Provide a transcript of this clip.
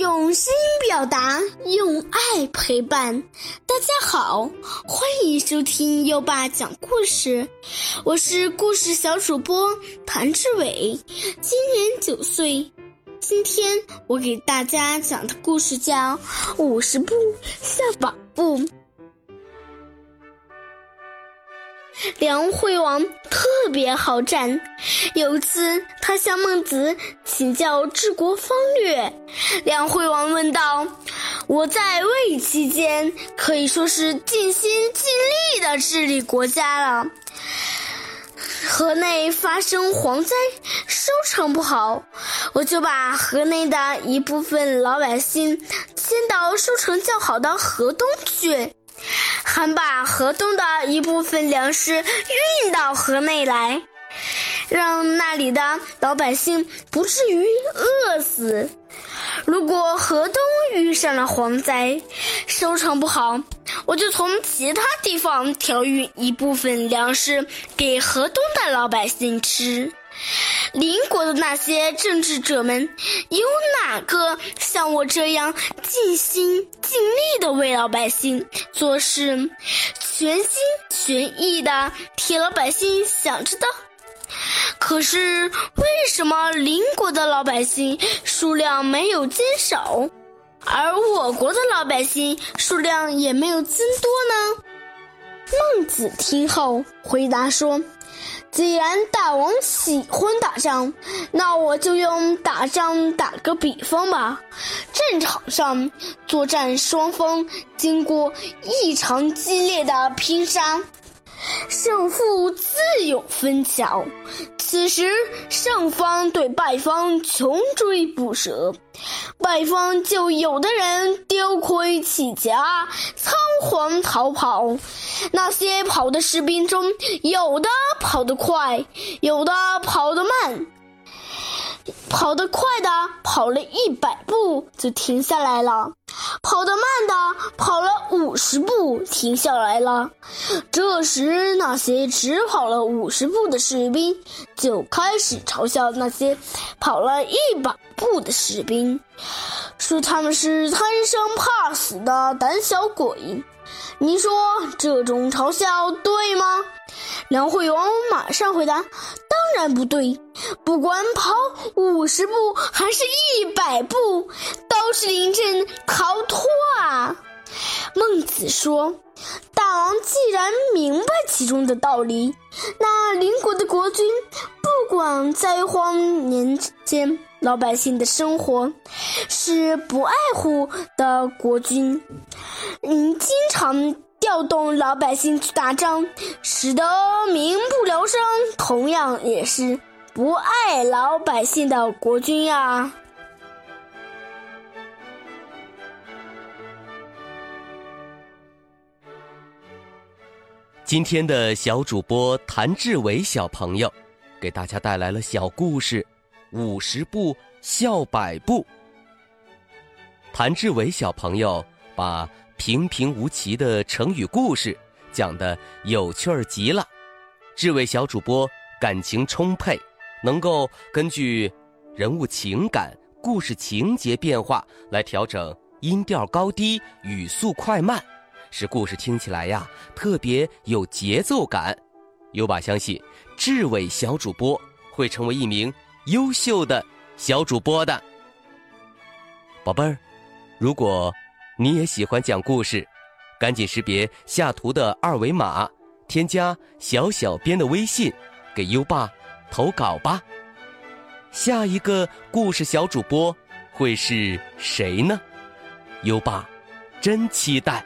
用心表达，用爱陪伴。大家好，欢迎收听优爸讲故事，我是故事小主播谭志伟，今年九岁。今天我给大家讲的故事叫《五十步笑百步》。梁惠王特别好战。有一次，他向孟子请教治国方略。梁惠王问道：“我在位期间，可以说是尽心尽力的治理国家了。河内发生蝗灾，收成不好，我就把河内的一部分老百姓迁到收成较好的河东去。”还把河东的一部分粮食运到河内来，让那里的老百姓不至于饿死。如果河东遇上了蝗灾，收成不好，我就从其他地方调运一部分粮食给河东的老百姓吃。邻国的那些政治者们，有哪个像我这样尽心尽力的为老百姓做事，全心全意的替老百姓想着的？可是为什么邻国的老百姓数量没有减少，而我国的老百姓数量也没有增多呢？孟子听后回答说。既然大王喜欢打仗，那我就用打仗打个比方吧。战场上作战双方经过异常激烈的拼杀。胜负自有分晓。此时，胜方对败方穷追不舍，败方就有的人丢盔弃甲，仓皇逃跑。那些跑的士兵中，有的跑得快，有的跑得慢。跑得快的跑了一百步就停下来了，跑得慢的跑了五十步停下来了。这时，那些只跑了五十步的士兵就开始嘲笑那些跑了一百步的士兵，说他们是贪生怕死的胆小鬼。你说这种嘲笑对吗？梁惠王马上回答。当然不对，不管跑五十步还是一百步，都是临阵逃脱啊！孟子说：“大王既然明白其中的道理，那邻国的国君不管灾荒年间老百姓的生活，是不爱护的国君。你经常。”调动老百姓去打仗，使得民不聊生，同样也是不爱老百姓的国君呀。今天的小主播谭志伟小朋友，给大家带来了小故事《五十步笑百步》。谭志伟小朋友把。平平无奇的成语故事讲得有趣儿极了，志伟小主播感情充沛，能够根据人物情感、故事情节变化来调整音调高低、语速快慢，使故事听起来呀特别有节奏感。优爸相信，志伟小主播会成为一名优秀的小主播的。宝贝儿，如果。你也喜欢讲故事，赶紧识别下图的二维码，添加小小编的微信，给优爸投稿吧。下一个故事小主播会是谁呢？优爸真期待。